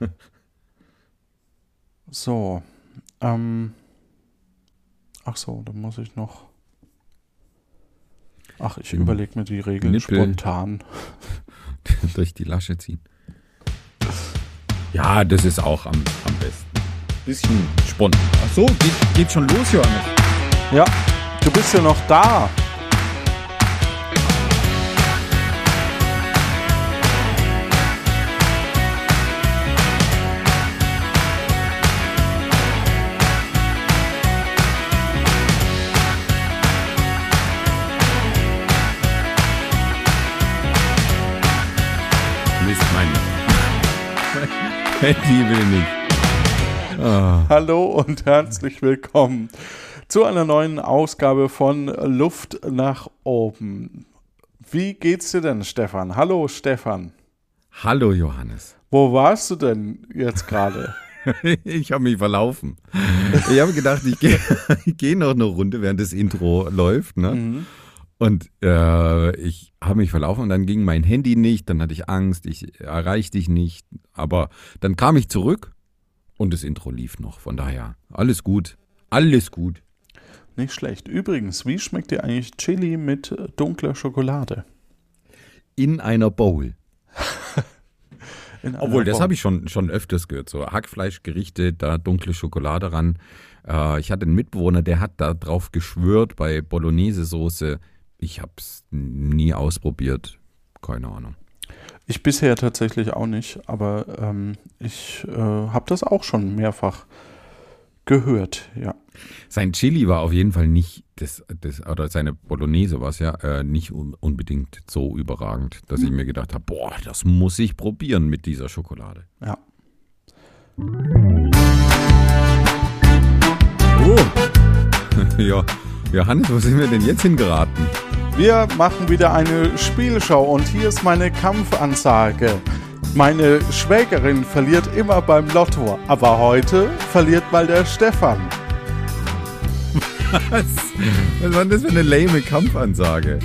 So. Ähm. Ach so, dann muss ich noch. Ach, ich Hm. überlege mir die Regeln Nippel. spontan. Durch die Lasche ziehen. Ja, das ist auch am, am besten. Bisschen spontan. Ach so, geht, geht schon los, Johannes. Ja, du bist ja noch da. Handy will nicht. Ah, Hallo und herzlich willkommen zu einer neuen Ausgabe von Luft nach oben. Wie geht's dir denn, Stefan? Hallo, Stefan. hallo, Johannes. Wo warst du denn jetzt gerade? Ich habe mich verlaufen. Ich habe gedacht, ich gehe geh noch eine Runde, während das Intro läuft. Ne? Mhm. Und äh, ich habe mich verlaufen und dann ging mein Handy nicht, dann hatte ich Angst, ich erreichte dich nicht. Aber dann kam ich zurück und das Intro lief noch. Von daher, alles gut. Alles gut. Nicht schlecht. Übrigens, wie schmeckt dir eigentlich Chili mit äh, dunkler Schokolade? In einer Bowl. In Obwohl, das habe ich schon, schon öfters gehört. So Hackfleischgerichte, da dunkle Schokolade ran. Äh, ich hatte einen Mitbewohner, der hat da drauf geschwört bei Bolognese-Soße. Ich habe es nie ausprobiert. Keine Ahnung. Ich bisher tatsächlich auch nicht, aber ähm, ich äh, habe das auch schon mehrfach gehört, ja. Sein Chili war auf jeden Fall nicht, das, das, oder seine Bolognese war es ja, äh, nicht un unbedingt so überragend, dass ich mir gedacht habe, boah, das muss ich probieren mit dieser Schokolade. Ja. Oh. ja, Johannes, wo sind wir denn jetzt hingeraten? Wir machen wieder eine Spielshow und hier ist meine Kampfansage. Meine Schwägerin verliert immer beim Lotto, aber heute verliert mal der Stefan. Was? Was war denn das für eine lame Kampfansage?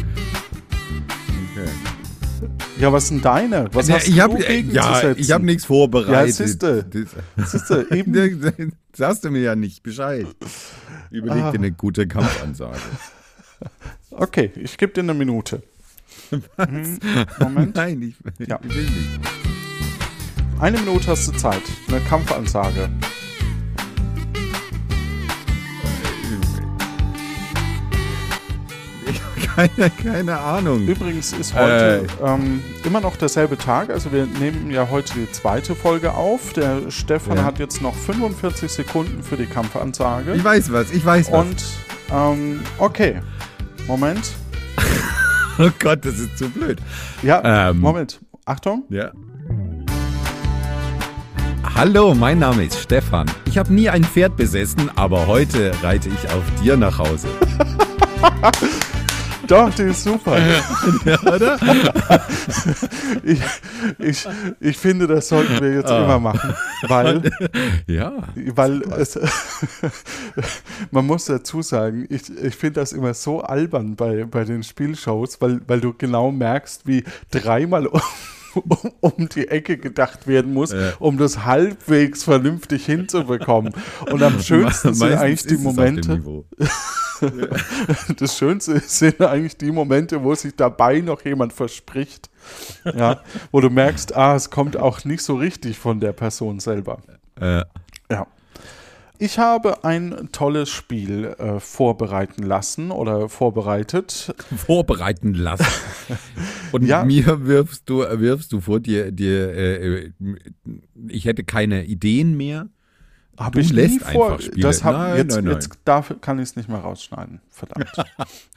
Okay. Ja, was sind deine? Was Ja, hast ich du habe gegen ja, ich hab nichts vorbereitet. Ja, siehste. Das- Siehste, eben. Das sagst du mir ja nicht Bescheid. Überleg Ah. dir eine gute Kampfansage. Okay, ich gebe dir eine Minute. Mhm. Moment. Nein, ich, Ja. ich will nicht. Eine Minute hast du Zeit. Eine Kampfansage. Keine, keine Ahnung. Übrigens ist heute Äh. ähm, immer noch derselbe Tag. Also wir nehmen ja heute die zweite Folge auf. Der Stefan Ja. hat jetzt noch 45 Sekunden für die Kampfansage. Ich weiß was, ich weiß was. Und ähm, okay. Moment. oh Gott, das ist zu blöd. Ja, Ähm. Moment. Achtung. Ja. Hallo, mein Name ist Stefan. Ich habe nie ein Pferd besessen, aber heute reite ich auf dir nach Hause. Doch, die ist super. Oder? ich, ich, ich finde, das sollten wir jetzt Ah. immer machen. Weil, Ja. weil es, man muss dazu sagen, ich, ich finde das immer so albern bei, bei den Spielshows, weil, weil du genau merkst, wie dreimal um, die Ecke gedacht werden muss, Ja. um das halbwegs vernünftig hinzubekommen. Und am schönsten sind eigentlich die Momente, das Schönste sind eigentlich die Momente, wo sich dabei noch jemand verspricht. Ja, wo du merkst, ah, es kommt auch nicht so richtig von der Person selber. Ja. Ich habe ein tolles Spiel äh, vorbereiten lassen oder vorbereitet. vorbereiten lassen. Und Ja. mir wirfst du, wirfst du vor dir, dir äh, äh, ich hätte keine Ideen mehr. Habe ich lässt nie vor. einfach Spiele. Das hab, Nein, jetzt, nein, nein. jetzt darf, kann ich es nicht mehr rausschneiden. Verdammt.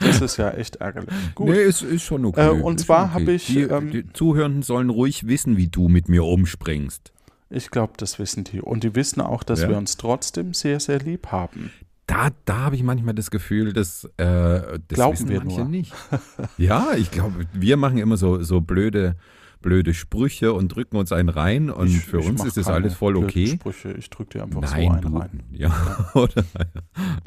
das ist ja echt ärgerlich. Gut. Nee, ist, ist schon okay. Äh, und ist zwar okay. habe ich, Die, ähm, die Zuhörenden sollen ruhig wissen, wie du mit mir umspringst. Ich glaube, das wissen die. Und die wissen auch, dass Ja. wir uns trotzdem sehr, sehr lieb haben. Da, da habe ich manchmal das Gefühl, dass äh, das Glauben wir nur. nicht. Ja, ich glaube, wir machen immer so, so blöde, blöde Sprüche und drücken uns einen rein und Ich- für ich uns ist das alles voll okay. Sprüche. Ich drücke dir einfach so Nein, einen du, rein. ja, oder?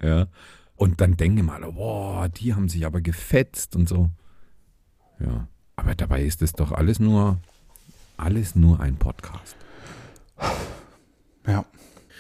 Ja. Und dann denken mal, boah, die haben sich aber gefetzt und so. Ja, aber dabei ist es doch alles nur, alles nur ein Podcast.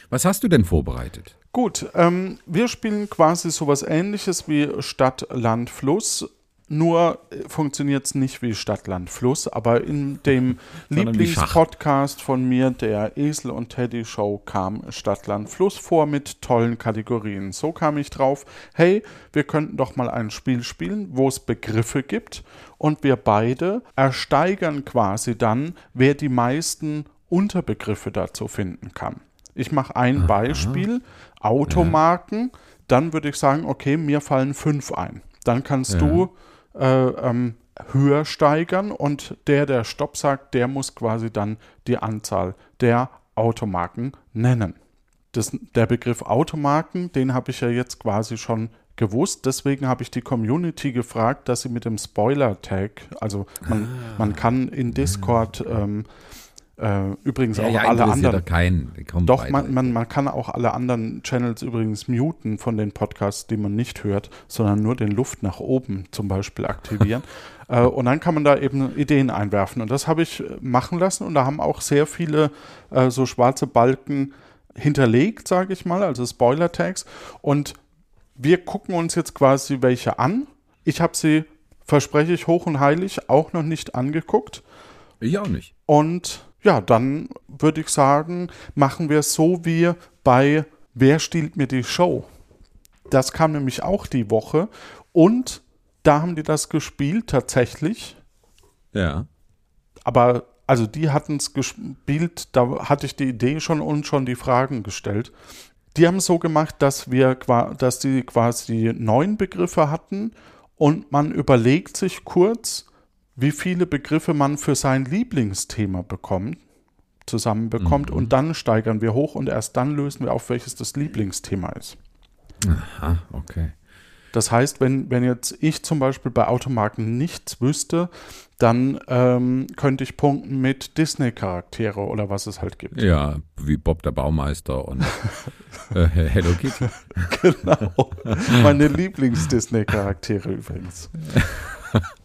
Was hast du denn vorbereitet? Gut, ähm, wir spielen quasi sowas ähnliches wie Stadt, Land, Fluss. Nur funktioniert es nicht wie Stadt, Land, Fluss, aber in dem. Lieblingspodcast von mir, der Esel und Teddy Show, kam Stadt, Land, Fluss vor mit tollen Kategorien. So kam ich drauf, hey, wir könnten doch mal ein Spiel spielen, wo es Begriffe gibt und wir beide ersteigern quasi dann, wer die meisten Unterbegriffe dazu finden kann. Ich mache ein Beispiel, Automarken, dann würde ich sagen, okay, mir fallen fünf ein. Dann kannst Ja. du äh, ähm, höher steigern und der, der Stopp sagt, der muss quasi dann die Anzahl der Automarken nennen. Das, der Begriff Automarken, den habe ich ja jetzt quasi schon gewusst. Deswegen habe ich die Community gefragt, dass sie mit dem Spoiler-Tag, also man, Ah. man kann in Discord ähm, äh, übrigens Ja, auch ja, alle anderen doch keinen. Doch, weiter. man, man, man kann auch alle anderen Channels übrigens muten von den Podcasts, die man nicht hört, sondern nur den Luft nach oben zum Beispiel aktivieren. äh, und dann kann man da eben Ideen einwerfen. Und das habe ich äh, machen lassen. Und da haben auch sehr viele äh, so schwarze Balken hinterlegt, sage ich mal, also Spoiler-Tags. Und wir gucken uns jetzt quasi welche an. Ich habe sie, verspreche ich hoch und heilig, auch noch nicht angeguckt. Ich auch nicht. Und ja, dann würde ich sagen, machen wir es so wie bei Wer stiehlt mir die Show? Das kam nämlich auch die Woche und da haben die das gespielt tatsächlich. Ja. Aber also die hatten es gespielt, da hatte ich die Idee schon und schon die Fragen gestellt. Die haben es so gemacht, dass wir dass die quasi neun Begriffe hatten und man überlegt sich kurz, wie viele Begriffe man für sein Lieblingsthema bekommt, zusammenbekommt und dann steigern wir hoch und erst dann lösen wir auf, welches das Lieblingsthema ist. Aha, okay. Das heißt, wenn, wenn jetzt ich zum Beispiel bei Automarken nichts wüsste, dann ähm, könnte ich punkten mit Disney-Charaktere oder was es halt gibt. Ja, wie Bob der Baumeister und äh, Hello Kitty. Genau. Meine Lieblings-Disney-Charaktere übrigens.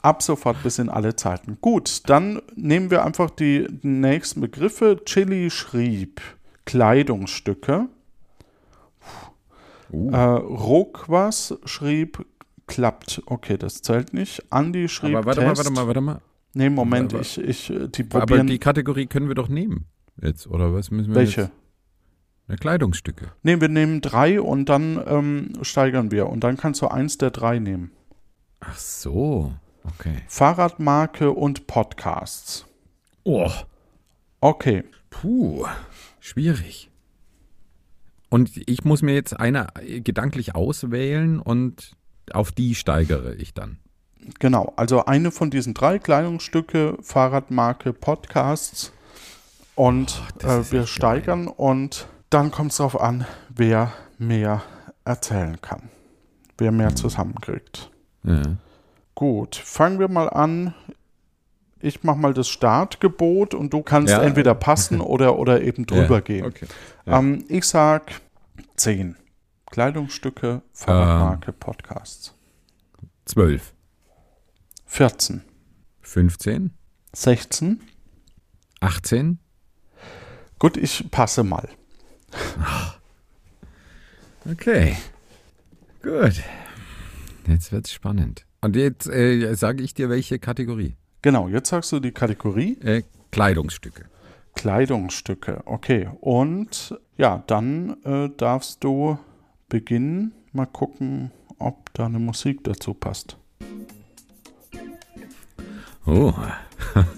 Ab sofort bis in alle Zeiten. Gut, dann nehmen wir einfach die nächsten Begriffe. Chili schrieb Kleidungsstücke. Uh, Äh, Rokwas schrieb klappt. Okay, das zählt nicht. Andi schrieb aber warte mal, Test. warte mal, warte mal. Nee, Moment, Aber- ich, ich, äh, die Aber probieren. die Kategorie können wir doch nehmen. Jetzt, oder was müssen wir welche? jetzt? Na, Kleidungsstücke. Nee, wir nehmen drei und dann ähm, steigern wir. Und dann kannst du eins der drei nehmen. Ach so, okay. Fahrradmarke und Podcasts. Oh, Okay. puh, schwierig. Und ich muss mir jetzt eine gedanklich auswählen und auf die steigere ich dann. Genau, also eine von diesen drei Kleidungsstücke, Fahrradmarke, Podcasts und das äh, wir steigern und dann kommt es darauf an, wer mehr erzählen kann, wer mehr zusammenkriegt. Ja. Gut, fangen wir mal an. Ich mache mal das Startgebot und du kannst Ja. entweder passen oder, oder eben drüber Ja, gehen. Okay. Ähm, ich sag 10. Kleidungsstücke, Fahrradmarke, Podcasts. Zwölf. 14. 15, 16. 18, Gut, ich passe mal. Okay. Gut. Jetzt wird's spannend. Und jetzt äh, sage ich dir, welche Kategorie. Genau, jetzt sagst du die Kategorie Äh, Kleidungsstücke. Kleidungsstücke. Okay, und ja, dann äh, darfst du beginnen. Mal gucken, ob da eine Musik dazu passt. Oh.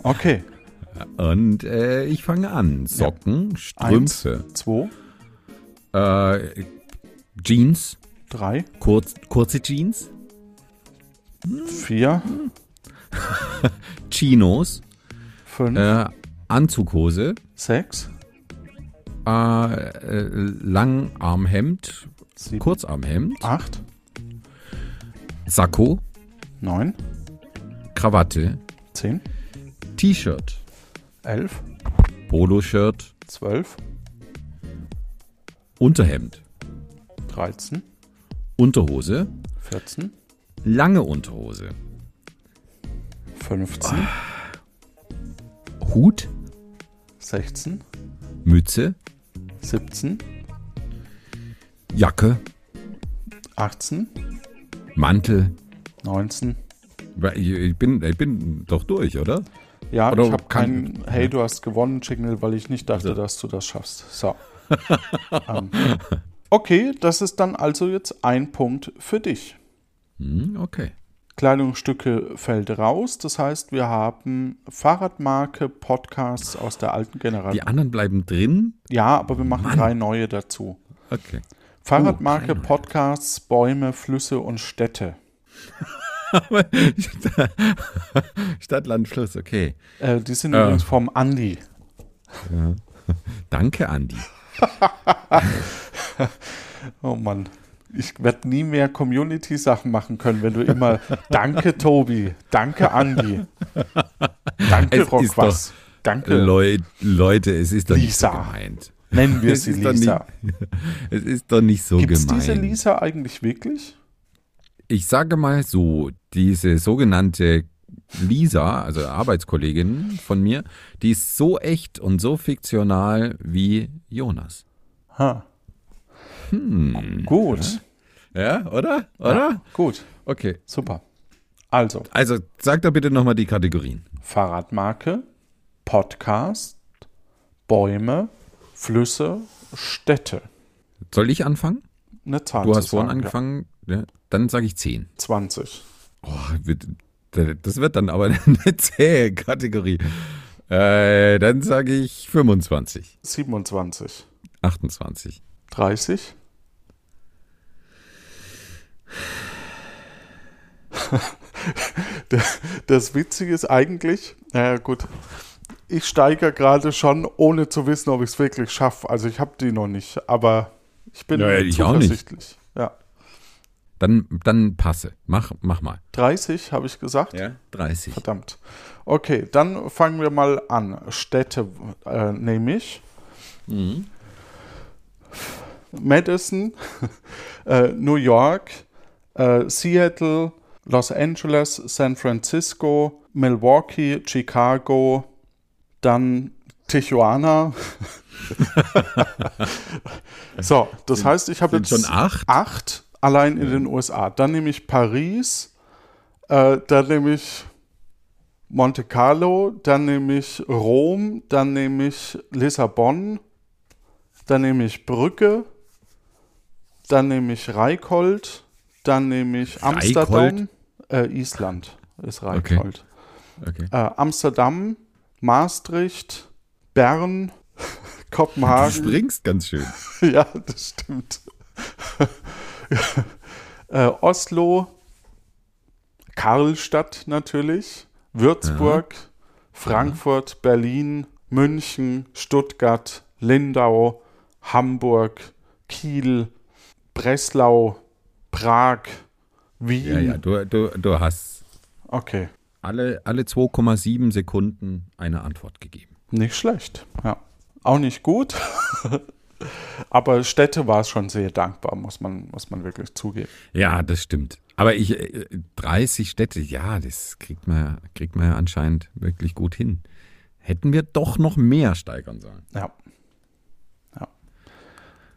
Okay, Und äh, ich fange an. Socken, Strümpfe, zwei, äh, Jeans, drei, kurz, kurze Jeans, vier, Chinos, fünf, äh, Anzughose, sechs, äh, äh, Langarmhemd, sieben, Kurzarmhemd, acht, Sakko, neun, Krawatte, zehn, T-Shirt, elf, Poloshirt, zwölf, Unterhemd, dreizehn, Unterhose, vierzehn, lange Unterhose, fünfzehn, Hut, sechzehn, Mütze, siebzehn, Jacke, 18, Mantel. 19. Weil Ich bin, ich bin doch durch, oder? Ja, Oder ich habe keinen Hey, du hast gewonnen, Jingle, weil ich nicht dachte, dass du das schaffst. So. ähm. Okay, das ist dann also jetzt ein Punkt für dich. Hm, okay. Kleidungsstücke fällt raus. Das heißt, wir haben Fahrradmarke, Podcasts aus der alten Generation. Die anderen bleiben drin. Ja, aber wir machen drei neue dazu. Okay. Fahrradmarke, neue. Podcasts, Bäume, Flüsse und Städte. Stadt, Land, Fluss, okay. Äh, die sind Ja. übrigens vom Andi. Danke, Andi. Oh Mann. Ich werde nie mehr Community-Sachen machen können, wenn du immer Danke, Tobi. Danke, Andi. Danke, ist Rockwas. Danke. Leu Leute, es ist doch nicht so Lisa. gemeint. Nennen wir Es sie ist Lisa. Es ist doch nicht so Gibt es gemein. diese Lisa eigentlich wirklich? Ich sage mal so, diese sogenannte Lisa, also Arbeitskollegin von mir, die ist so echt und so fiktional wie Jonas. Ha. Hm. Gut. Ja, oder? Oder? Gut. Okay. Super. Also, Also sag doch bitte nochmal die Kategorien. Fahrradmarke, Podcast, Bäume, Flüsse, Städte. Soll ich anfangen? Eine Zahl Du hast vorhin sagen, angefangen. Ja. Dann sage ich 10. Ja. 20. Oh, das wird dann aber eine zähe Kategorie. Äh, dann sage ich 25, 27. 28. 30. Das Witzige ist eigentlich, naja gut, ich steige gerade schon, ohne zu wissen, ob ich es wirklich schaffe. Also ich habe die noch nicht, aber ich bin Naja, ich zuversichtlich. Ja. Dann, dann passe. Mach, mach mal. 30 habe ich gesagt. Ja. 30. Verdammt. Okay, dann fangen wir mal an. Städte äh, nehme ich. Madison, äh, New York, äh, Seattle, Los Angeles, San Francisco, Milwaukee, Chicago, dann Tijuana. so, das heißt, ich habe sind jetzt schon acht? acht allein in den USA. Dann nehme ich Paris, äh, dann nehme ich Monte Carlo, dann nehme ich Rom, dann nehme ich Lissabon, dann nehme ich Brügge, dann nehme ich Reykholt, dann nehme ich Amsterdam, äh, Island ist Okay. Reykholt. Okay. Äh, Amsterdam, Maastricht, Bern, Du Kopenhagen. springst ganz schön. Ja, das stimmt. äh, Oslo, Karlstadt natürlich, Würzburg, Frankfurt, Berlin, München, Stuttgart, Lindau, Hamburg, Kiel, Breslau, Prag, Wien. Ja, ja, du, du, du hast Okay, alle, alle 2,7 Sekunden eine Antwort gegeben. nicht schlecht. Ja, auch nicht gut. Aber Städte war es schon sehr dankbar, muss man, muss man wirklich zugeben. Ja, das stimmt. Aber ich, äh, 30 Städte, ja, das kriegt man, kriegt man ja anscheinend wirklich gut hin. Hätten wir doch noch mehr steigern sollen. Ja.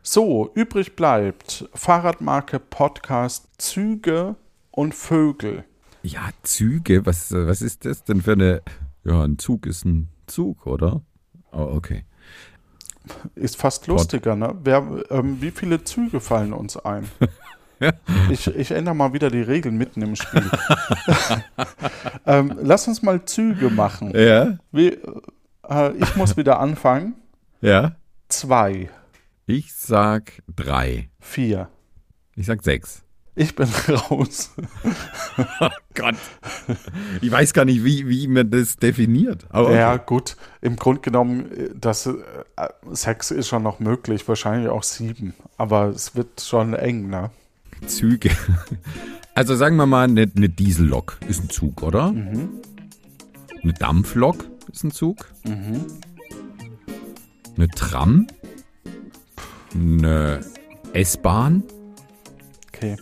So, übrig bleibt Fahrradmarke, Podcast, Züge und Vögel. Ja, Züge, was, was ist das denn für eine. Ja, ein Zug ist ein Zug, oder? Oh, okay. Ist fast lustiger, ne? Wer, ähm, wie viele Züge fallen uns ein? Ich, ich ändere mal wieder die Regeln mitten im Spiel. ähm, lass uns mal Züge machen. Ja, Wie, äh, ich muss wieder anfangen. ja. Zwei, Ich sag drei. vier. Ich sag sechs. Ich bin raus. Gott. Ich weiß gar nicht, wie, wie man das definiert. Okay. Ja, gut. Im Grunde genommen, äh, das, äh, sechs ist schon noch möglich, wahrscheinlich auch sieben. Aber es wird schon eng, ne? Züge. Also sagen wir mal, eine, eine Diesellok ist ein Zug, oder? Eine Dampflok ist ein Zug. Eine Tram. Eine S-Bahn. Okay.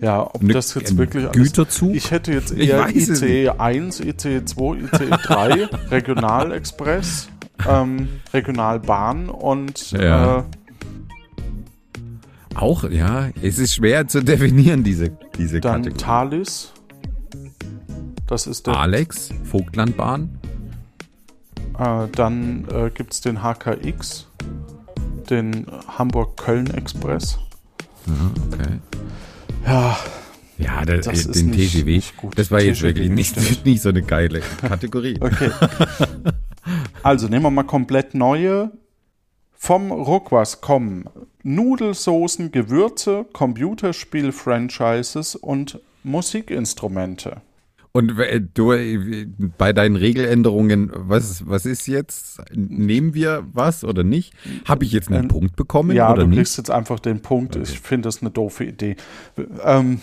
Ja, ob Eine, das jetzt wirklich alles. Güterzug. Ich hätte jetzt eher ICE 1, ICE 2, ICE 3, Regionalexpress, ähm, Regionalbahn und Ja. äh, Auch, ja, es ist schwer zu definieren, diese, diese Dann Kategorie. Thalys. Das ist der. Alex, Vogtlandbahn. Äh, dann äh, gibt es den HKX, den Hamburg-Köln-Express. Okay. Ja, Ja, der, Das ist den nicht- TGW. nicht gut. Das war jetzt TGW wirklich nicht, stimmt. nicht so eine geile Kategorie. okay. also nehmen wir mal komplett neue. Vom Ruckwas kommen Nudelsoßen, Gewürze, Computerspiel-Franchises und Musikinstrumente. Und äh, du, äh, bei deinen Regeländerungen, was, was ist jetzt? Nehmen wir was oder nicht? Habe ich jetzt einen Ähm, Punkt bekommen Ja, du nicht? kriegst jetzt einfach den Punkt. Ich finde das eine doofe Idee. Ähm,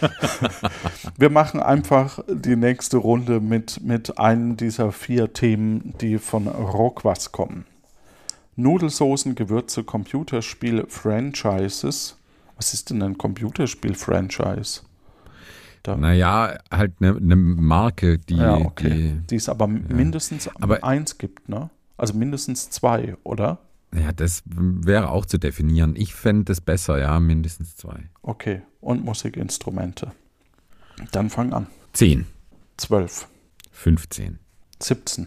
wir machen einfach die nächste Runde mit, mit einem dieser vier Themen, die von Rockwas kommen. Nudelsoßen, Gewürze, Computerspiel, Franchises. Was ist denn ein Computerspiel-Franchise? Da, Naja, halt eine ne Marke, die, ja, okay. die Die es aber mindestens Aber- eins gibt, ne? Also mindestens zwei, oder? Ja, das wäre auch zu definieren. Ich fände das besser, ja, mindestens zwei. Okay. Und Musikinstrumente. Dann fang an. Zehn, 12. 15. 17.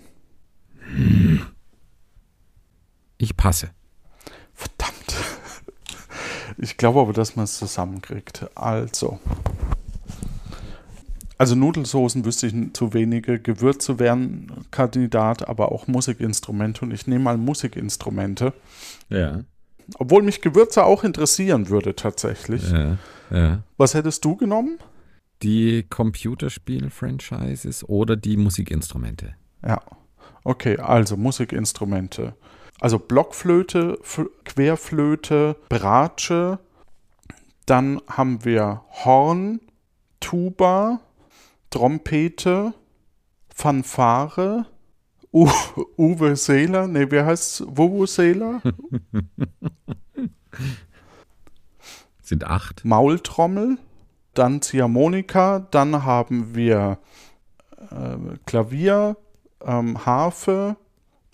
Ich passe. Verdammt. Ich glaube aber, dass man es zusammenkriegt. Also. Also Nudelsoßen wüsste ich zu wenige. Gewürze wären Kandidat, aber auch Musikinstrumente. Und ich nehme mal Musikinstrumente. Ja. Obwohl mich Gewürze auch interessieren würde tatsächlich. Ja, ja. Was hättest du genommen? Die Computerspiel-Franchises oder die Musikinstrumente. Ja. Okay, also Musikinstrumente. Also Blockflöte, F Querflöte, Bratsche. Dann haben wir Horn, Tuba, Trompete, Fanfare, U Uwe Seeler, nee, wie heißt's? Wuwu Seeler? Sind acht. Maultrommel, dann Ziehharmonika, dann haben wir äh, Klavier, ähm, Harfe,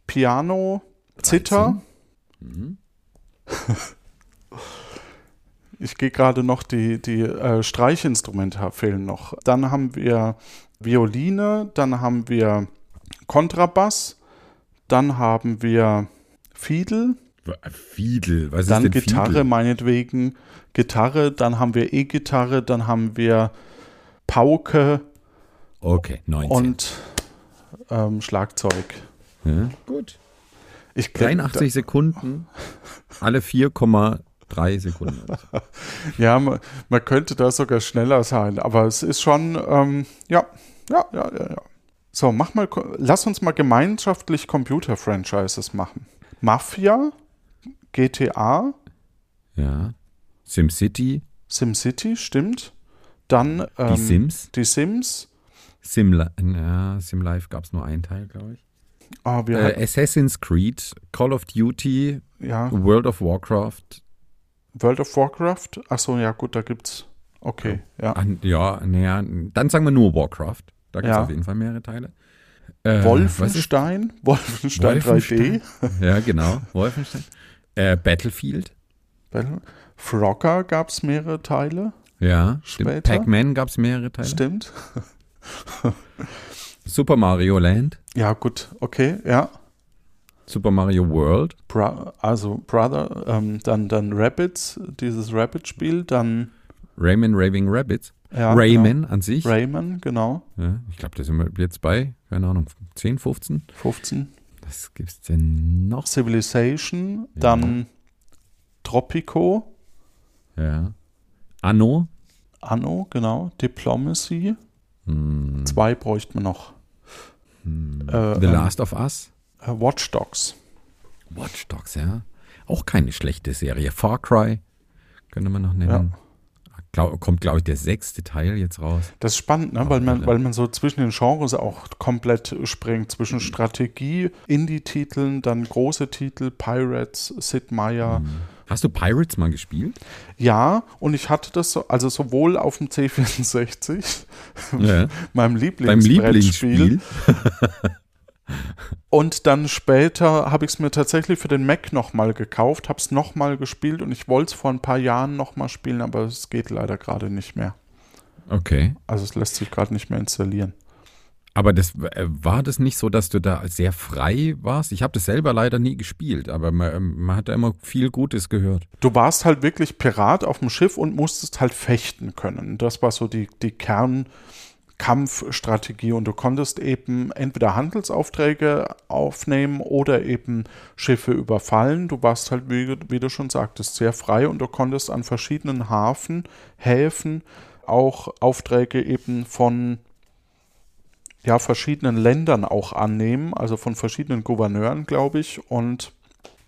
Piano, Zither. Mhm. Ich gehe gerade noch die, die äh, Streichinstrumente fehlen noch. Dann haben wir Violine, dann haben wir Kontrabass, dann haben wir Fiedel, Fiedel, was dann ist denn Gitarre Fiedel? meinetwegen, Gitarre, dann haben wir E-Gitarre, dann haben wir Pauke Okay, 19. und ähm, Schlagzeug. ja, gut. Ich glaub, 83 Sekunden, alle 4,3 Sekunden. Ja, man, man könnte da sogar schneller sein, aber es ist schon, ähm, ja, ja, ja, ja, ja. So, mach mal, lass uns mal gemeinschaftlich Computer-Franchises machen. Mafia, GTA, Ja. SimCity, SimCity, stimmt. Dann ähm, die Sims, Die Sims. Sim, ja, Sim gab es nur einen Teil, glaube ich. Wir Äh, Assassin's Creed, Call of Duty, ja, World of Warcraft. World of Warcraft. Achso, ja, gut, da gibt's. Okay, ja. Ja, naja, dann sagen wir nur Warcraft. Da gibt es Ja. auf jeden Fall mehrere Teile. Äh, Wolfenstein, Wolfenstein 3D. Ja, genau, Wolfenstein. Äh, Battlefield. Battle- Frogger gab es mehrere Teile. Ja, stimmt. Später. Pac-Man gab es mehrere Teile. Stimmt. Super Mario Land, Ja, gut, okay, ja. Super Mario World, Bra also Brother, ähm, dann, dann Rabbids, dieses Rabbit-Spiel, dann Rayman Raving Rabbits, ja, Rayman an sich. Genau. Rayman, genau. Ja, ich glaube, da sind wir jetzt bei, keine Ahnung, 10, 15. 15. Was gibt's denn noch? Civilization, dann Tropico, Ja. Anno. Anno, genau. Diplomacy. Hm, Zwei bräuchte man noch. Äh, The ähm, Last of Us. Äh, Watch Dogs. Watch Dogs, ja. Auch keine schlechte Serie. Far Cry könnte man noch nennen. Glaub, kommt, glaube ich, der sechste Teil jetzt raus. Das ist spannend, ne? Weil, man, weil man so zwischen den Genres auch komplett springt. Zwischen Strategie, Indie-Titeln, dann große Titel, Pirates, Sid Meier. Hast du Pirates mal gespielt? Ja, und ich hatte das so, also sowohl auf dem C64, Ja. meinem Beim Lieblingsbrettspiel, Lieblingsspiel. Und dann später habe ich es mir tatsächlich für den Mac nochmal gekauft, habe es nochmal gespielt und ich wollte es vor ein paar Jahren nochmal spielen, aber es geht leider gerade nicht mehr. Okay. Also es lässt sich gerade nicht mehr installieren. Aber das äh, war das nicht so, dass du da sehr frei warst? Ich habe das selber leider nie gespielt, aber man, man hat da immer viel Gutes gehört. Du warst halt wirklich Pirat auf dem Schiff und musstest halt fechten können. Das war so die, die Kernkampfstrategie und du konntest eben entweder Handelsaufträge aufnehmen oder eben Schiffe überfallen. Du warst halt, wie, wie du schon sagtest, sehr frei und du konntest an verschiedenen Hafen, Häfen auch Aufträge eben von ja, verschiedenen Ländern auch annehmen, also von verschiedenen Gouverneuren, glaube ich, und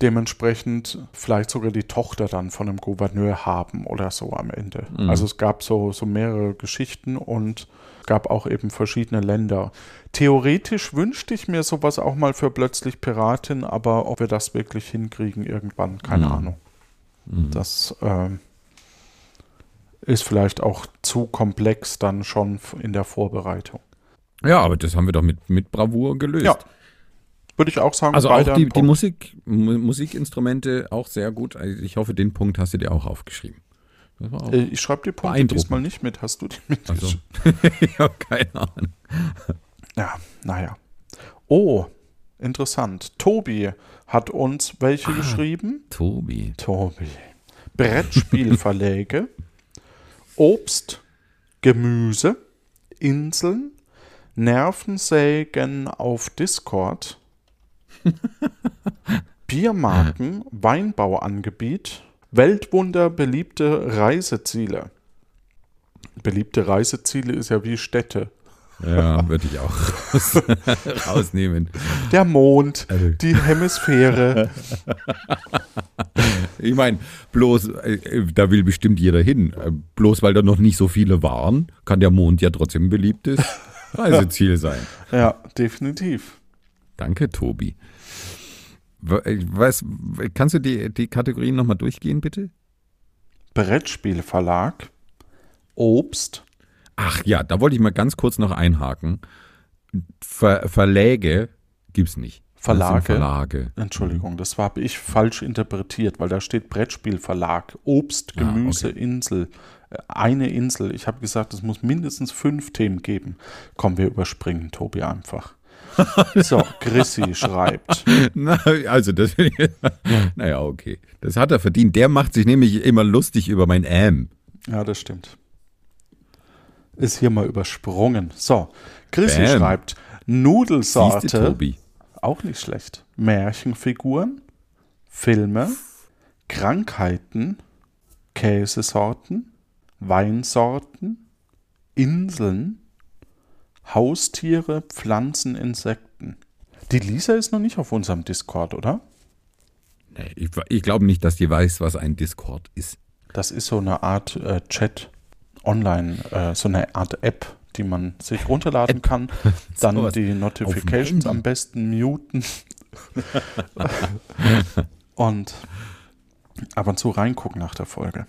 dementsprechend vielleicht sogar die Tochter dann von einem Gouverneur haben oder so am Ende. Mhm. Also es gab so, so mehrere Geschichten und gab auch eben verschiedene Länder. Theoretisch wünschte ich mir sowas auch mal für plötzlich Piratin, aber ob wir das wirklich hinkriegen irgendwann, keine Mhm. Ahnung. Mhm. Das ähm, ist vielleicht auch zu komplex dann schon in der Vorbereitung. Ja, aber das haben wir doch mit, mit Bravour gelöst. Ja, Würde ich auch sagen, Also auch die, die. Musik, Mu- Musikinstrumente auch sehr gut. Also ich hoffe, den Punkt hast du dir auch aufgeschrieben. Auch, Äh, Ich schreibe die Punkte diesmal nicht mit. Hast du die also, mitgeschrieben? ich habe keine Ahnung. Ja, naja. Oh, interessant. Tobi hat uns Ah. welche geschrieben? Tobi. Tobi. Brettspielverläge, Obst, Gemüse, Inseln, Nervensägen auf Discord, Biermarken, Weinbauangebiet, Weltwunder, beliebte Reiseziele. Beliebte Reiseziele ist ja wie Städte. Ja, würde ich auch raus, rausnehmen. Der Mond, Also- die Hemisphäre. Ich meine, bloß, äh, da will bestimmt jeder hin. Äh, Bloß weil da noch nicht so viele waren, kann der Mond ja trotzdem ein beliebtes Reiseziel sein. ja, definitiv. Danke, Tobi. Äh, Was, kannst du die, die Kategorien nochmal durchgehen, bitte? Brettspielverlag, Obst, Ach ja, da wollte ich mal ganz kurz noch einhaken. Ver Verläge gibt's nicht. Das sind Verlage? Verlage. Entschuldigung, das habe ich falsch interpretiet, weil da steht Brettspielverlag, Obst, Ah, Gemüse, Insel, äh, eine Insel. Ich habe gesagt, es muss mindestens fünf Themen geben. Komm, wir überspringen Tobi einfach. So, Chrissy schreibt. Na, also das Naja, okay. Das hat er verdient. Der macht sich nämlich immer lustig über mein Ähm. Ja, das stimmt. Ist hier mal übersprungen. So, Chrissy Bam. schreibt Siehste, Nudelsorte, Tobi. auch nicht schlecht. Märchenfiguren, Filme, Krankheiten, Käsesorten, Weinsorten, Inseln, Haustiere, Pflanzen, Insekten. Die Lisa ist noch nicht auf unserem Discord, oder? Nee, ich, ich glaube nicht, dass die weiß, was ein Discord ist. Das ist so eine Art äh, Chat online, äh, so eine Art App, die man sich runterladen kann. Dann Sowas die Notifications am besten muten. und ab und zu reingucken nach der Folge.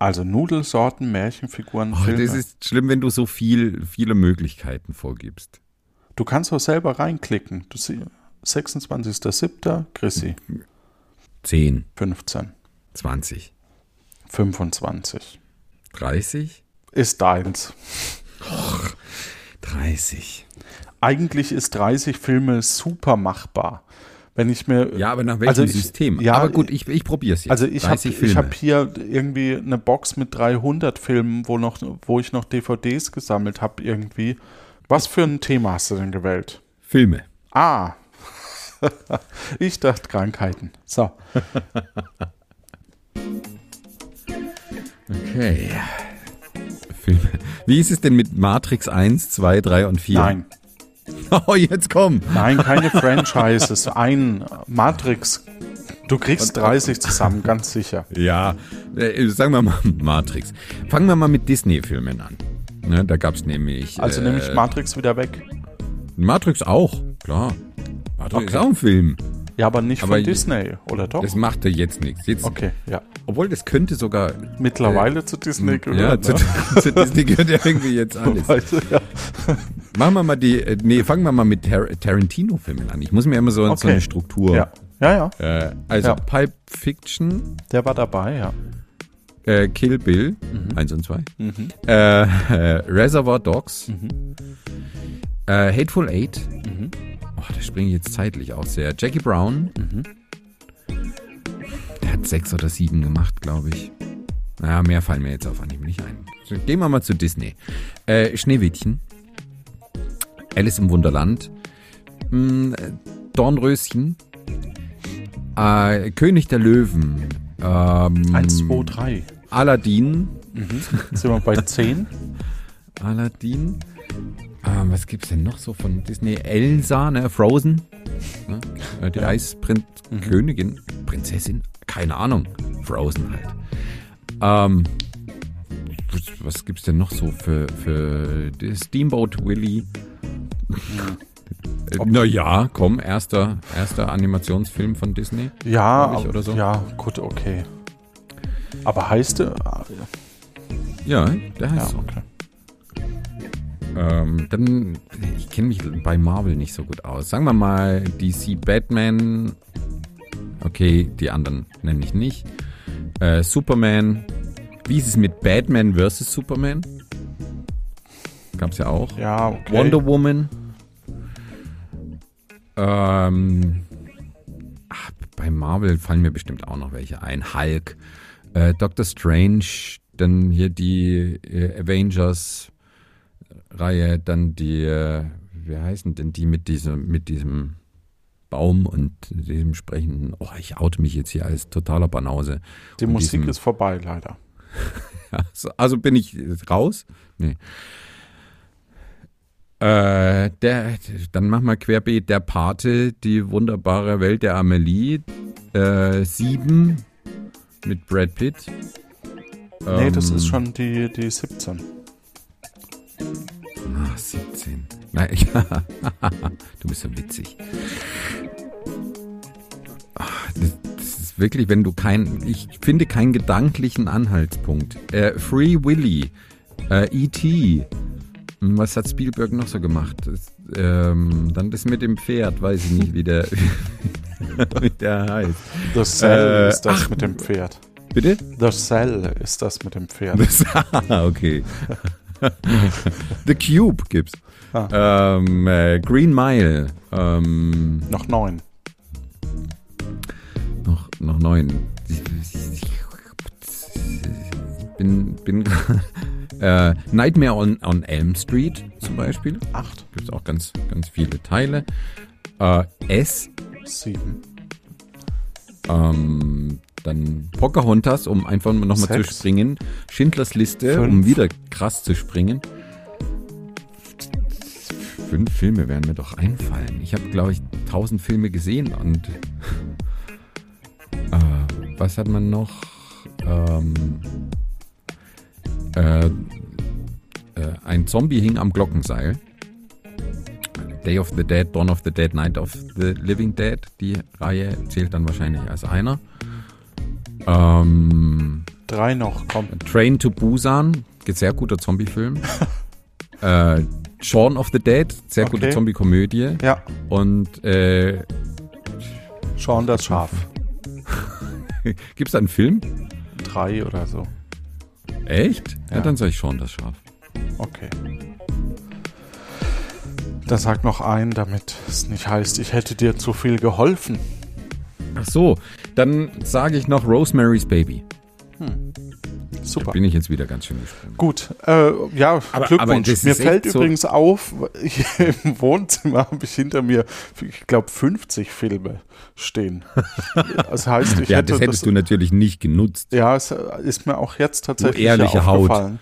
Also Nudelsorten, Märchenfiguren, Oh, Filme. das ist schlimm, wenn du so viel, viele Möglichkeiten vorgibst. du kannst auch selber reinklicken. Du sie 26.07. Chrissy, 10, 15, 20, 25. 30, Ist deins. 30. Eigentlich ist 30 Filme super machbar. Wenn ich mir Ja, aber nach welchem Also ich- System? ja, aber gut, ich, ich probiere es jetzt. Also ich habe 30 ich Filme. hab hier irgendwie eine Box mit 300 Filmen, wo, noch, wo ich noch DVDs gesammelt habe irgendwie. Was für ein Thema hast du denn gewählt? Filme. Ah, ich dachte Krankheiten. So, Okay. Filme. Wie ist es denn mit Matrix 1, 2, 3 und 4? nein, Oh, jetzt komm. nein, keine Franchises. Ein Matrix. Du kriegst 30 zusammen, ganz sicher. Ja, äh, sagen wir mal Matrix. Fangen wir mal mit Disney-Filmen an. Ne, da gab es nämlich. Also äh, nehme ich Matrix wieder weg. Matrix auch, klar. Matrix ist Okay. auch ein Film. Ja, aber nicht Aber von Disney, oder doch? Das macht ja jetzt nichts. Jetzt, Okay, ja. Obwohl, das könnte sogar. Mittlerweile zu Disney ja, gehört. zu, ne? zu Disney gehört ja irgendwie jetzt alles. Weißt du, ja. Machen wir mal die, äh, nee, fangen wir mal mit Tar Tarantino-Filmen an. Ich muss mir immer so, so Okay. eine Struktur. Ja, ja, ja. Äh, also Ja. Pulp Fiction, Der war dabei, ja. äh, Kill Bill, Mhm. eins und zwei, äh, äh, Reservoir Dogs, Mhm. äh, Hateful Eight, oh, da springe ich jetzt zeitlich auch sehr. Jackie Brown, Mhm. der hat sechs oder sieben gemacht, glaube ich. Naja, mehr fallen mir jetzt auf Anhieb nicht ein. So, Gehen wir mal zu Disney. Schneewittchen, Alice im Wunderland, mh, äh, Dornröschen, äh, König der Löwen, ähm, Eins, zwei, drei. Aladdin, Sind wir bei zehn? Aladdin. Ähm, was gibt's denn noch so von Disney? Elsa, ne? Frozen. Ne? Äh, Die Ja. Eiskönigin. Prinzessin? Keine Ahnung. Frozen halt. Ähm, was, was gibt's denn noch so für, für Steamboat Willie? Äh, Na ja, komm, erster, erster Animationsfilm von Disney. Ja, ich, oder so. ja, gut, okay. Aber heißt der? Ah, Ja, der heißt Ja, so. okay. Ähm, dann, ich kenne mich bei Marvel nicht so gut aus. Sagen wir mal DC Batman. Okay, die anderen nenne ich nicht. Äh, Superman. Wie ist es mit Batman vs. Superman? Gab's ja auch. Ja, okay. Wonder Woman. Ähm, ach, bei Marvel fallen mir bestimmt auch noch welche ein. Hulk, äh, Doctor Strange, dann hier die äh, Avengers-Reihe, dann die, äh, wie heißen denn die mit diesem, mit diesem Baum und diesem sprechenden, oh, ich oute mich jetzt hier als totaler Banause. Die Und Musik diesem- ist vorbei, leider. ja, so, also bin ich raus? Nee. Äh, der, dann mach mal querbeet der Pate, die wunderbare Welt der Amelie, äh, sieben mit Brad Pitt. nee, das Ähm, ist schon die, die 17. Ah, 17. Nein, ja. du bist so witzig. Ah, Das, das ist wirklich, wenn du kein, ich finde keinen gedanklichen Anhaltspunkt. Äh, Free Willy, äh, E.T., was hat Spielberg noch so gemacht? Das, ähm, dann das mit dem Pferd, weiß ich nicht, wie der, wie der heißt. The Cell Äh, ist das ach. mit dem Pferd. Bitte? The Cell ist das mit dem Pferd. Das, ah, okay. The Cube gibt's. Ah. Ähm, äh, Green Mile. Ähm, Noch neun. noch, noch neun. Ich, bin, bin äh, Nightmare on, on Elm Street zum Beispiel. Acht. Gibt es auch ganz, ganz viele Teile. Äh, S. Sieben. Ähm, dann Pocahontas, um einfach nochmal zu springen. Schindlers Liste, Fünf. um wieder krass zu springen. Fünf Filme werden mir doch einfallen. Ich habe, glaube ich, tausend Filme gesehen und äh, was hat man noch? Ähm, äh, äh, ein Zombie hing am Glockenseil. Day of the Dead, Dawn of the Dead, Night of the Living Dead. Die Reihe zählt dann wahrscheinlich als einer. Ähm, Drei noch, komm. Train to Busan, sehr guter Zombie-Film. äh, Shaun of the Dead, sehr gute Okay. Zombie-Komödie. Ja, Und äh, Sean das Schaf. gibt es da einen Film? Drei oder so. Echt? Ja, Ja. dann sag ich Shaun das Schaf. Okay. Da sagt noch ein, damit es nicht heißt, ich hätte dir zu viel geholfen. Ach so, dann sage ich noch Rosemary's Baby. Super. Bin ich jetzt wieder ganz schön gesprungen. Gut, äh, ja, Aber- Glückwunsch. aber das mir fällt echt so- übrigens auf, hier im Wohnzimmer habe ich hinter mir, ich glaube, 50 Filme stehen. Das heißt, ich ja, hätte das hättest du natürlich nicht genutzt. Ja, es ist mir auch jetzt tatsächlich ehrliche ja Haut. aufgefallen.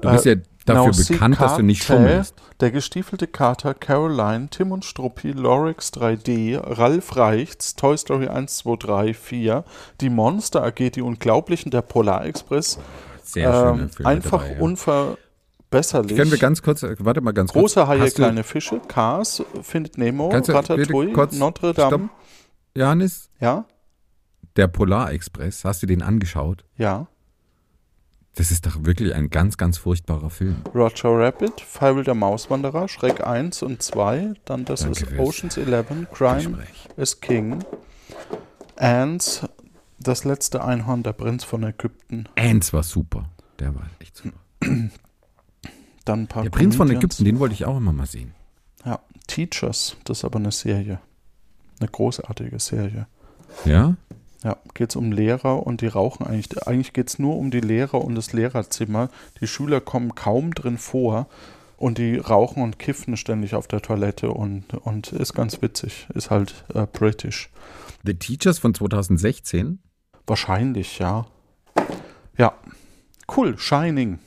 Du bist ja dafür Nausicaa, bekannt, dass du nicht schummelst. Der gestiefelte Kater, Caroline, Tim und Struppi, Lorix 3D, Ralf Reichts, Toy Story 1, 2, 3, 4, Die Monster AG, Die Unglaublichen, der Polarexpress, Sehr schöne ähm, Filme einfach dabei, ja. unverbesserlich. Können wir ganz kurz, warte mal ganz kurz. Große Haie, kleine Fische, Cars, Findet Nemo, du Ratatouille, kurz- Notre Dame. Stopp. Johannes, Ja, der Polarexpress, hast du den angeschaut? ja. Das ist doch wirklich ein ganz, ganz furchtbarer Film. Roger Rabbit, Fievel der Mauswanderer, Schreck 1 und 2. Dann das Danke ist fürs Ocean's 11, Crime is King. Ants, das letzte Einhorn, der Prinz von Ägypten. Ants war super. Der war echt super. Dann ein paar Der Prinz von. Ägypten, den wollte ich auch immer mal sehen. Ja, Teachers, das ist aber eine Serie. Eine großartige Serie. Ja? Ja, geht es um Lehrer und die rauchen eigentlich. Eigentlich geht es nur um die Lehrer und das Lehrerzimmer. Die Schüler kommen kaum drin vor und die rauchen und kiffen ständig auf der Toilette und, und ist ganz witzig. Ist halt äh, british. The Teachers von 2016. Wahrscheinlich, ja. Ja. Cool, Shining.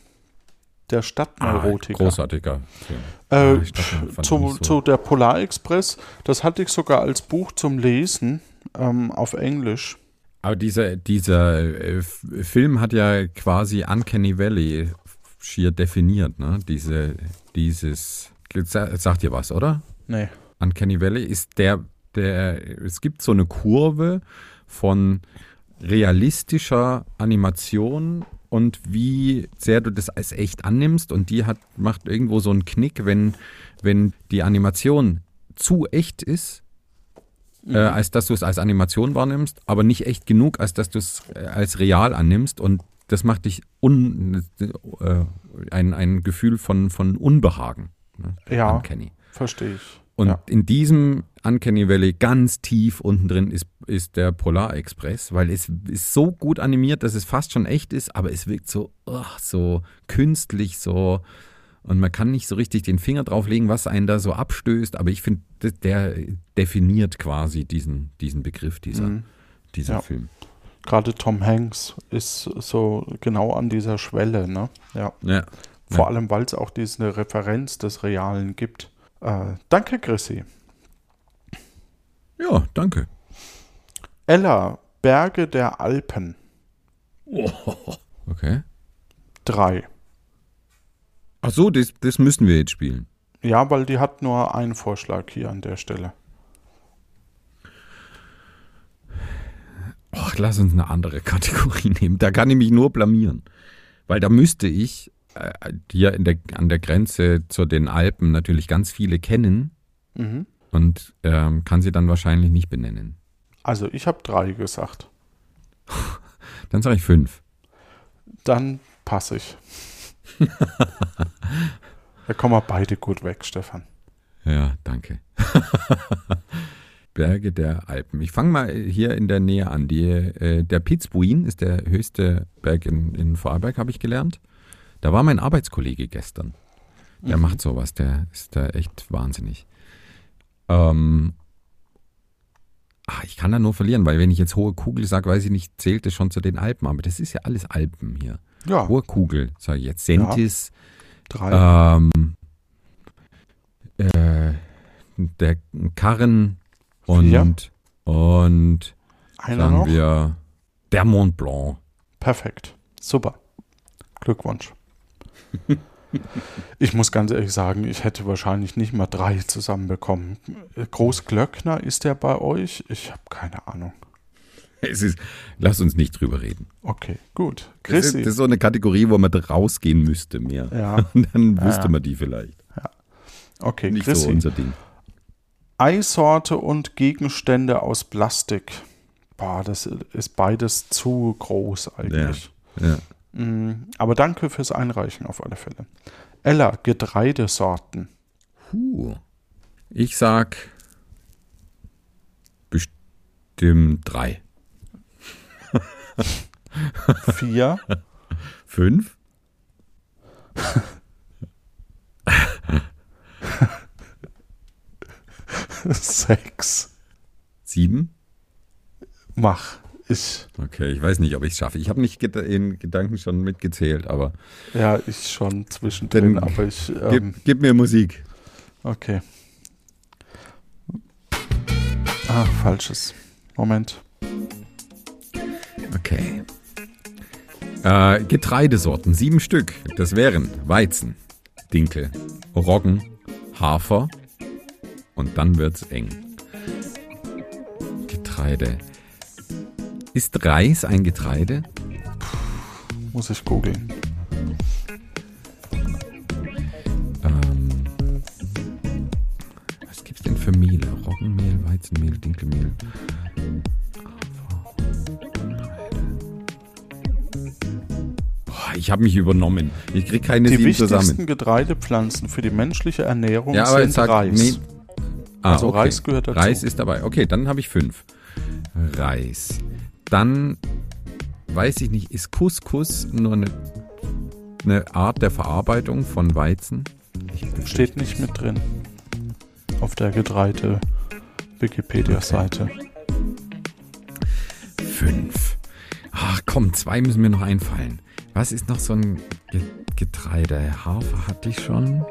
Der Stadtneurotiker. Ah, großartiger Film. Äh, Ah, dachte, zu, so. zu der Polarexpress, das hatte ich sogar als Buch zum Lesen ähm, auf Englisch. Aber dieser, dieser äh, Film hat ja quasi Uncanny Valley schier definiert, ne? Diese, dieses, sagt dir was, oder? Nee. Uncanny Valley ist der, der, es gibt so eine Kurve von realistischer Animation und wie sehr du das als echt annimmst und die hat, macht irgendwo so einen Knick, wenn, wenn die Animation zu echt ist, äh, als dass du es als Animation wahrnimmst, aber nicht echt genug, als dass du es äh, als real annimmst und das macht dich un, äh, ein, ein Gefühl von, von Unbehagen. Ne? Ja. Uncanny. Verstehe ich. Und ja. in diesem Uncanny Valley ganz tief unten drin ist, ist der Polar Express, weil es ist so gut animiert, dass es fast schon echt ist, aber es wirkt so, ugh, so künstlich, so und man kann nicht so richtig den Finger drauflegen, was einen da so abstößt, aber ich finde, der definiert quasi diesen, diesen Begriff, dieser, Mhm. dieser Ja. Film. Gerade Tom Hanks ist so genau an dieser Schwelle, ne? Ja. Ja. Vor Ja. allem, weil es auch diese Referenz des Realen gibt. Äh, danke, Chrissy. ja, danke. Ella, Berge der Alpen. Okay. Drei. Ach so, das, das müssen wir jetzt spielen. Ja, weil die hat nur einen Vorschlag hier an der Stelle. Och, lass uns eine andere Kategorie nehmen. Da kann ich mich nur blamieren. Weil da müsste ich äh, hier in der, an der Grenze zu den Alpen natürlich ganz viele kennen Mhm. und ähm, kann sie dann wahrscheinlich nicht benennen. Also, ich habe drei gesagt. Dann sage ich fünf. Dann passe ich. Da kommen wir beide gut weg, Stefan. Ja, danke. Berge der Alpen. Ich fange mal hier in der Nähe an. Die, äh, der Pitzbuin ist der höchste Berg in, in Vorarlberg, habe ich gelernt. Da war mein Arbeitskollege gestern. Der macht sowas, der ist da echt wahnsinnig. Ähm, ach, ich kann da nur verlieren, weil wenn ich jetzt hohe Kugel sage, weiß ich nicht, zählt es schon zu den Alpen. Aber das ist ja alles Alpen hier. Ja, Hohe Kugel, sage ich jetzt. Sentis, drei. ähm, äh, der Karren und, Vier. und Einer sagen noch. wir der Mont Blanc. Perfekt. Super. Glückwunsch. ich muss ganz ehrlich sagen, ich hätte wahrscheinlich nicht mal drei zusammenbekommen. Großglöckner, ist der bei euch? Ich habe keine Ahnung. Es ist, lass uns nicht drüber reden. Okay, gut. Das ist, Chrissy. das ist so eine Kategorie, wo man rausgehen müsste mehr. Ja, Und dann wüsste Ja. man die vielleicht. okay, Nicht so Chrissy. unser Ding. Eisorte und Gegenstände aus Plastik. Boah, das ist beides zu groß eigentlich. Ja. Mm, Aber danke fürs Einreichen auf alle Fälle. Ella, Getreidesorten. Puh. Ich sag bestimmt drei. Vier. Fünf? Sechs. Sieben? Mach. Ich, Okay, ich weiß nicht, ob ich es schaffe. Ich habe nicht in Gedanken schon mitgezählt, aber ja, ich schon zwischendrin, Dann aber ich, ähm, gib, gib mir Musik. okay. Ah, falsches. Moment. Okay. Äh, Getreidesorten, sieben Stück. Das wären Weizen, Dinkel, Roggen, Hafer und dann wird's eng. Getreide. Ist Reis ein Getreide? Muss ich googeln. Ich habe mich übernommen. Ich krieg keine Die sieben wichtigsten zusammen. Getreidepflanzen für die menschliche Ernährung Ja, aber sind sag, Reis. nee. Ah, Also okay. Reis gehört dazu. Reis ist dabei. Okay, dann habe ich fünf. Reis. Dann weiß ich nicht, ist Couscous nur eine, eine Art der Verarbeitung von Weizen? Steht nicht mit drin. Auf der Getreide Wikipedia-Seite. Fünf. Ach komm, zwei müssen mir noch einfallen. Was ist noch so ein Ge Getreide? Hafer hatte ich schon.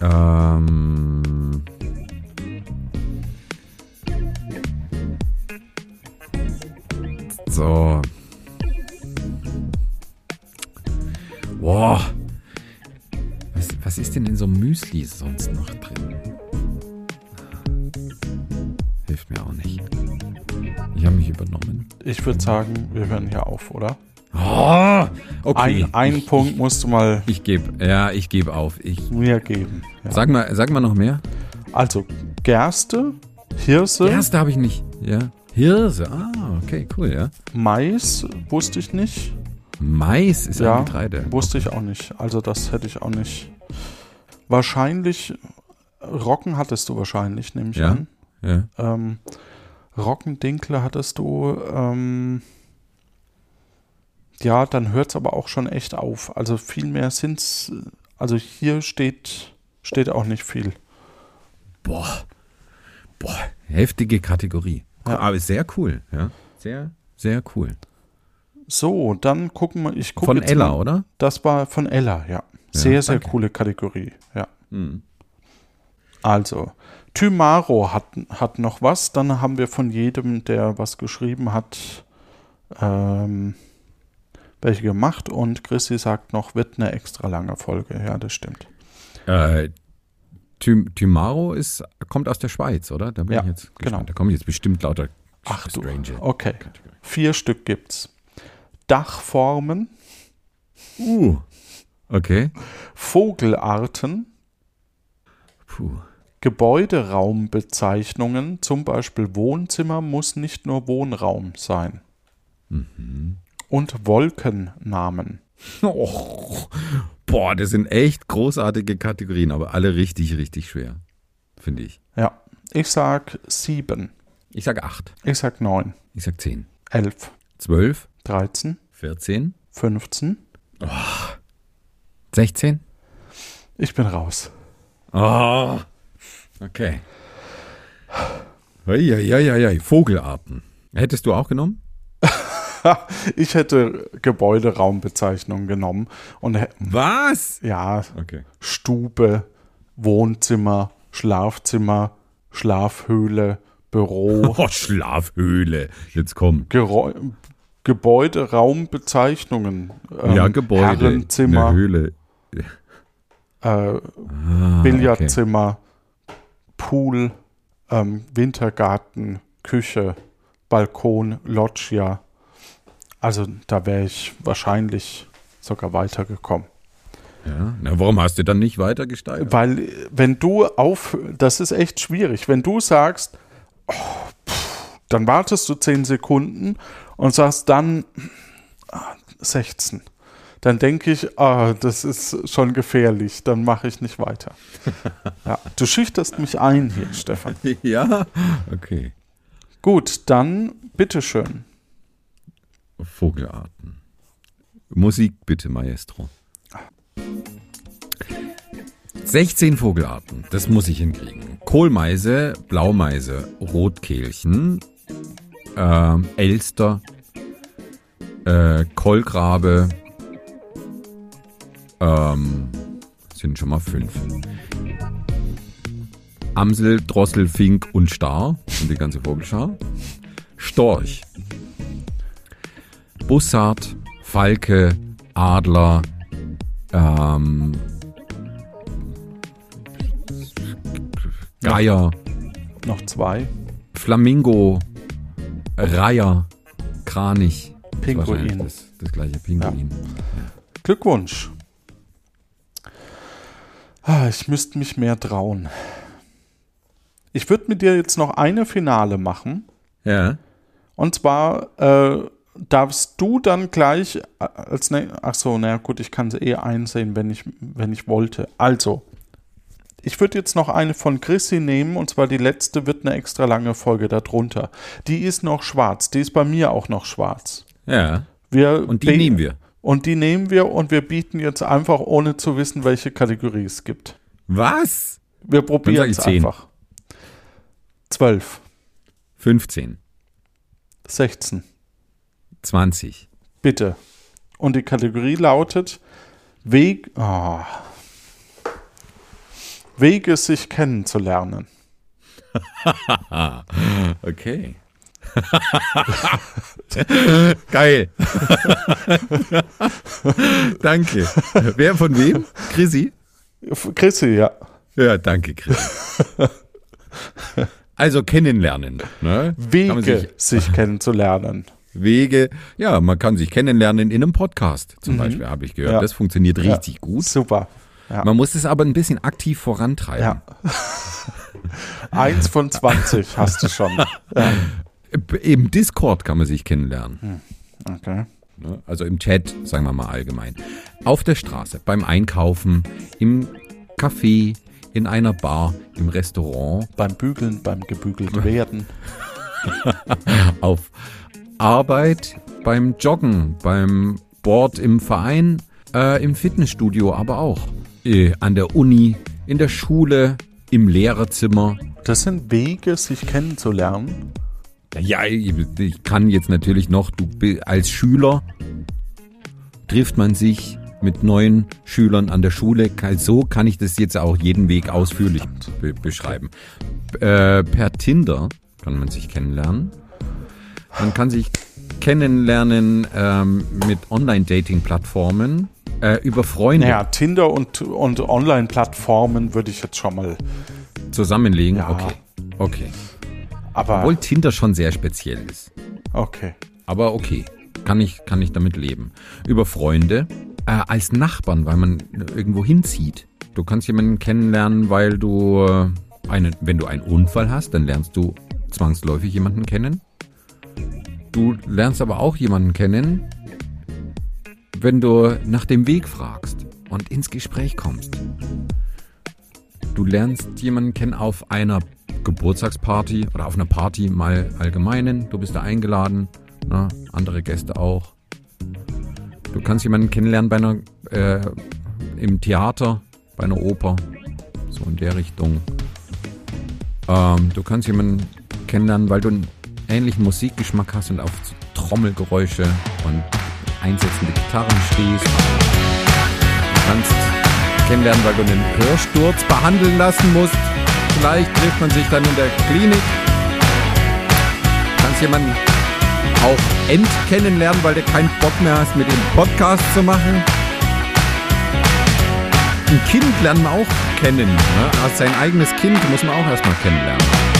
Ähm. So. Boah. Was, was ist denn in so einem Müsli sonst noch drin? Hilft mir auch nicht. Ich habe mich übernommen. Ich würde sagen, wir hören hier auf, oder? Oh, okay. Ein, ein ich, Punkt musst du mal Ich, gebe, ja, ich gebe auf. Ich, mir geben. Ja. sag mal, sag mal noch mehr. Also Gerste, Hirse, Erste habe ich nicht. Ja. Hirse. Ah, okay, cool, ja. Mais wusste ich nicht. Mais ist Ja, ein Getreide. Wusste ich auch nicht. Also das hätte ich auch nicht. Wahrscheinlich, Rocken hattest du wahrscheinlich, nehme ich Ja. an. Ja. Ähm, Rockendinkle hattest du. Ähm, ja, dann hört es aber auch schon echt auf. Also viel mehr sind's. Also hier steht, steht auch nicht viel. Boah. Boah. Heftige Kategorie. Ja. Aber sehr cool, ja. Sehr, sehr cool. So, dann gucken wir. Ich gucke Von Ella, mal. oder? Das war von Ella, ja. Sehr, sehr danke. coole Kategorie, ja. Hm. Also, Thymaro hat, hat noch was. Dann haben wir von jedem, der was geschrieben hat, ähm, welche gemacht. Und Chrissy sagt noch, wird eine extra lange Folge. Ja, das stimmt. Äh, Thymaro ist, kommt aus der Schweiz, oder? Da bin Ja, ich jetzt genau. gespannt. Da kommen jetzt bestimmt lauter Ach du. strange. Okay. Vier Stück gibt's. Dachformen, Uh. Okay. Vogelarten, Puh. Gebäuderaumbezeichnungen, zum Beispiel Wohnzimmer muss nicht nur Wohnraum sein. Und Wolkennamen. Oh, boah, das sind echt großartige Kategorien, aber alle richtig, richtig schwer, finde ich. Ja, ich sag sieben. Ich sag acht. Ich sag neun, Ich sag zehn. elf, Zwölf. dreizehn, 14. 15. 16. Ich bin raus. Oh. Okay. Eieieiei. Vogelarten. Hättest du auch genommen? Ich hätte Gebäuderaumbezeichnung genommen und Was? ja, Okay. Stube, Wohnzimmer, Schlafzimmer, Schlafhöhle, Büro, Oh, Schlafhöhle. Jetzt komm. Gerä Gebäuderaumbezeichnungen. ähm, ja, Gebäude. Herrenzimmer, Eine Höhle. äh, Ah, Billardzimmer, Pool, ähm, Wintergarten, Küche, Balkon, Loggia. Also da wäre ich wahrscheinlich sogar weitergekommen. Ja. Na, warum hast du dann nicht weiter gesteigert? Weil wenn du auf, das ist echt schwierig, wenn du sagst, oh, pff, dann wartest du 10 Sekunden und sagst dann ah, 16. Dann denke ich, ah, das ist schon gefährlich, dann mache ich nicht weiter. ja, du schüchterst mich ein hier, Stefan. ja. Okay. Gut, dann bitteschön. Vogelarten. Musik bitte, Maestro. 16 Vogelarten, das muss ich hinkriegen. Kohlmeise, Blaumeise, Rotkehlchen, ähm, Elster, äh, Kolkrabe, ähm, sind schon mal fünf. Amsel, Drossel, Fink und Star und die ganze Vogelschar. Storch, Bussard, Falke, Adler, ähm, Geier, Noch zwei. Flamingo, Reiher, Kranich. Pinguin. Das, das gleiche Pinguin. Glückwunsch. Ah, Ich müsste mich mehr trauen. Ich würde mit dir jetzt noch eine Finale machen. Ja. Und zwar äh, darfst du dann gleich äh, als ne Ach so, na gut, ich kann sie eh einsehen, wenn ich, wenn ich wollte. Also, ich würde jetzt noch eine von Chrissy nehmen, und zwar die letzte wird eine extra lange Folge darunter. Die ist noch schwarz, die ist bei mir auch noch schwarz. Ja. Wir Und die nehmen wir. Und die nehmen wir und wir bieten jetzt einfach, ohne zu wissen, welche Kategorie es gibt. Was? Wir probieren es einfach. 12, 15, 16, 20. bitte. Und die Kategorie lautet Weg, ah. Wege, sich kennenzulernen. Okay. Geil. danke. Wer von wem? Chrissy? Chrissy, ja. Ja, danke, Chrissy. Also kennenlernen. Ne? Wege, sich, sich kennenzulernen. Wege. Ja, man kann sich kennenlernen in einem Podcast zum Beispiel, habe ich gehört. Mhm. Ja. Das funktioniert richtig gut. Super. Ja. Man muss es aber ein bisschen aktiv vorantreiben. Ja. Eins von 20 hast du schon. Ja. Im Discord kann man sich kennenlernen. Okay. Ne? Also im Chat, sagen wir mal allgemein. Auf der Straße, beim Einkaufen, im Café, in einer Bar, im Restaurant, Beim Bügeln, beim gebügelt werden. auf Arbeit, beim Joggen, beim Sport im Verein, äh, im Fitnessstudio, aber auch äh, an der Uni, in der Schule, im Lehrerzimmer. Das sind Wege, sich kennenzulernen. Ja, ich ich kann jetzt natürlich noch, du als Schüler trifft man sich mit neuen Schülern an der Schule. So kann ich das jetzt auch jeden Weg ausführlich be beschreiben. Äh, per Tinder kann man sich kennenlernen. Man kann sich kennenlernen ähm, mit Online-Dating-Plattformen, äh, über Freunde Naja, Tinder und, und Online-Plattformen würde ich jetzt schon mal. zusammenlegen. Ja. Okay, okay. Aber Obwohl Tinder schon sehr speziell ist. okay. Aber okay, kann ich, kann ich damit leben. Über Freunde, äh, als Nachbarn, weil man irgendwo hinzieht. Du kannst jemanden kennenlernen, weil du äh, eine, wenn du einen Unfall hast, dann lernst du zwangsläufig jemanden kennen. Du lernst aber auch jemanden kennen, wenn du nach dem Weg fragst und ins Gespräch kommst. Du lernst jemanden kennen auf einer Geburtstagsparty oder auf einer Party mal allgemeinen. Du bist da eingeladen, ne? andere Gäste auch. Du kannst jemanden kennenlernen bei einer, äh, im Theater, bei einer Oper, so in der Richtung. Ähm, du kannst jemanden kennenlernen, weil du ähnlichen Musikgeschmack hast und auf Trommelgeräusche und einsetzende Gitarren stehst. Du kannst kennenlernen, weil du einen Hörsturz behandeln lassen musst. Vielleicht trifft man sich dann in der Klinik. Du kannst jemanden auch end kennenlernen, weil du keinen Bock mehr hast, mit dem Podcast zu machen. Ein Kind lernen wir auch kennen. Ne? Sein eigenes Kind muss man auch erstmal kennenlernen.